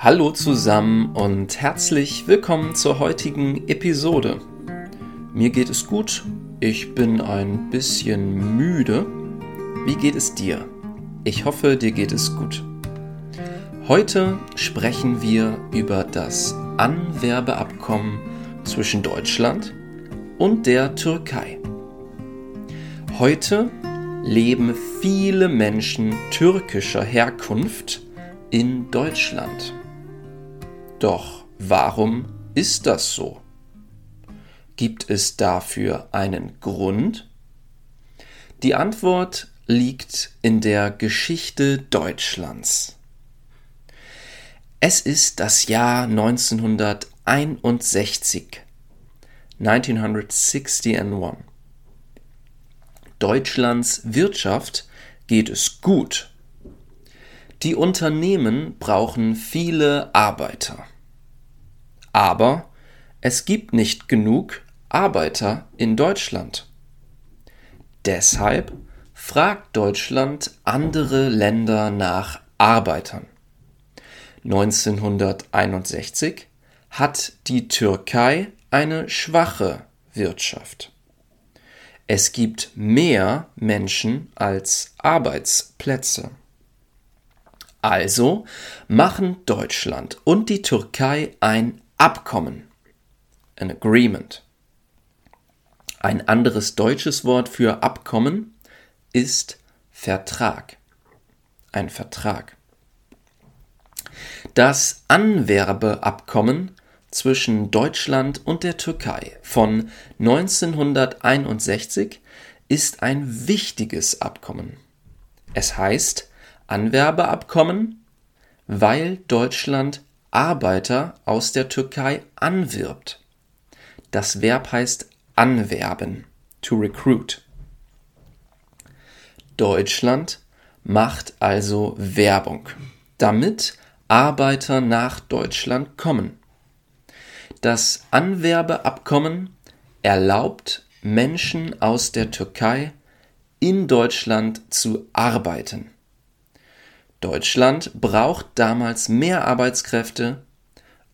Hallo zusammen und herzlich willkommen zur heutigen Episode. Mir geht es gut, ich bin ein bisschen müde. Wie geht es dir? Ich hoffe, dir geht es gut. Heute sprechen wir über das Anwerbeabkommen zwischen Deutschland und der Türkei. Heute leben viele Menschen türkischer Herkunft in Deutschland. Doch warum ist das so? Gibt es dafür einen Grund? Die Antwort liegt in der Geschichte Deutschlands. Es ist das Jahr 1961. 1961. Deutschlands Wirtschaft geht es gut. Die Unternehmen brauchen viele Arbeiter. Aber es gibt nicht genug Arbeiter in Deutschland. Deshalb fragt Deutschland andere Länder nach Arbeitern. 1961 hat die Türkei eine schwache Wirtschaft. Es gibt mehr Menschen als Arbeitsplätze. Also machen Deutschland und die Türkei ein Abkommen, an Agreement. Ein anderes deutsches Wort für Abkommen ist Vertrag. Ein Vertrag. Das Anwerbeabkommen zwischen Deutschland und der Türkei von 1961 ist ein wichtiges Abkommen. Es heißt Anwerbeabkommen, weil Deutschland Arbeiter aus der Türkei anwirbt. Das Verb heißt anwerben, to recruit. Deutschland macht also Werbung, damit Arbeiter nach Deutschland kommen. Das Anwerbeabkommen erlaubt Menschen aus der Türkei in Deutschland zu arbeiten. Deutschland braucht damals mehr Arbeitskräfte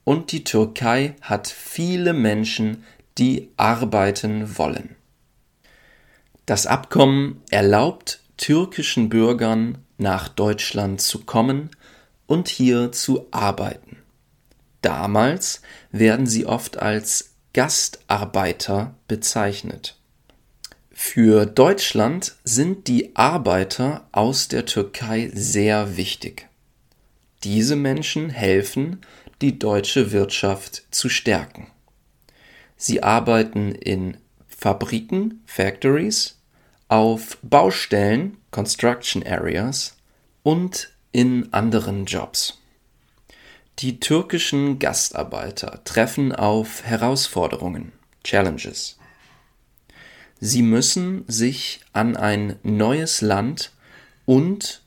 und die Türkei hat viele Menschen, die arbeiten wollen. Das Abkommen erlaubt türkischen Bürgern nach Deutschland zu kommen und hier zu arbeiten. Damals werden sie oft als Gastarbeiter bezeichnet. Für Deutschland sind die Arbeiter aus der Türkei sehr wichtig. Diese Menschen helfen, die deutsche Wirtschaft zu stärken. Sie arbeiten in Fabriken, Factories, auf Baustellen, Construction Areas und in anderen Jobs. Die türkischen Gastarbeiter treffen auf Herausforderungen, Challenges. Sie müssen sich an ein neues Land und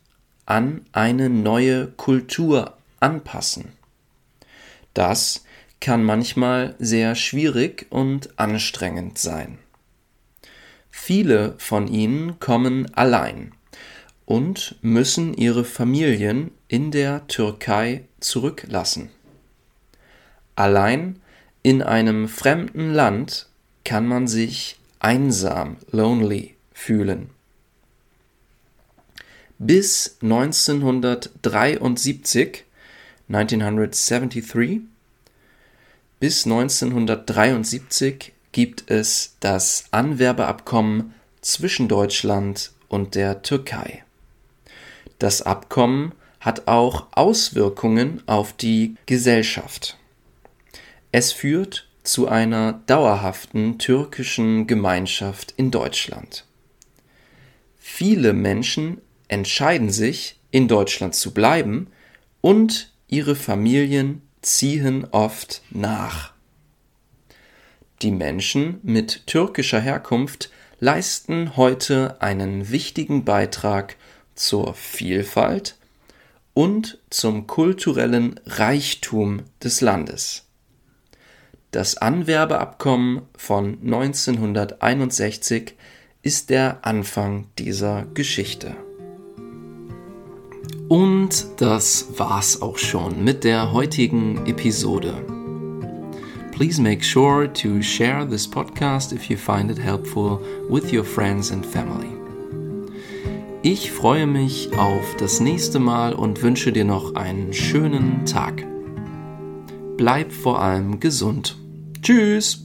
an eine neue Kultur anpassen. Das kann manchmal sehr schwierig und anstrengend sein. Viele von ihnen kommen allein und müssen ihre Familien in der Türkei zurücklassen. Allein in einem fremden Land kann man sich einsam, lonely fühlen. Bis 1973, 1973, bis 1973 gibt es das Anwerbeabkommen zwischen Deutschland und der Türkei. Das Abkommen hat auch Auswirkungen auf die Gesellschaft. Es führt zu einer dauerhaften türkischen Gemeinschaft in Deutschland. Viele Menschen entscheiden sich, in Deutschland zu bleiben und ihre Familien ziehen oft nach. Die Menschen mit türkischer Herkunft leisten heute einen wichtigen Beitrag zur Vielfalt und zum kulturellen Reichtum des Landes. Das Anwerbeabkommen von 1961 ist der Anfang dieser Geschichte. Und das war's auch schon mit der heutigen Episode. Please make sure to share this podcast if you find it helpful with your friends and family. Ich freue mich auf das nächste Mal und wünsche dir noch einen schönen Tag. Bleib vor allem gesund. Tschüss!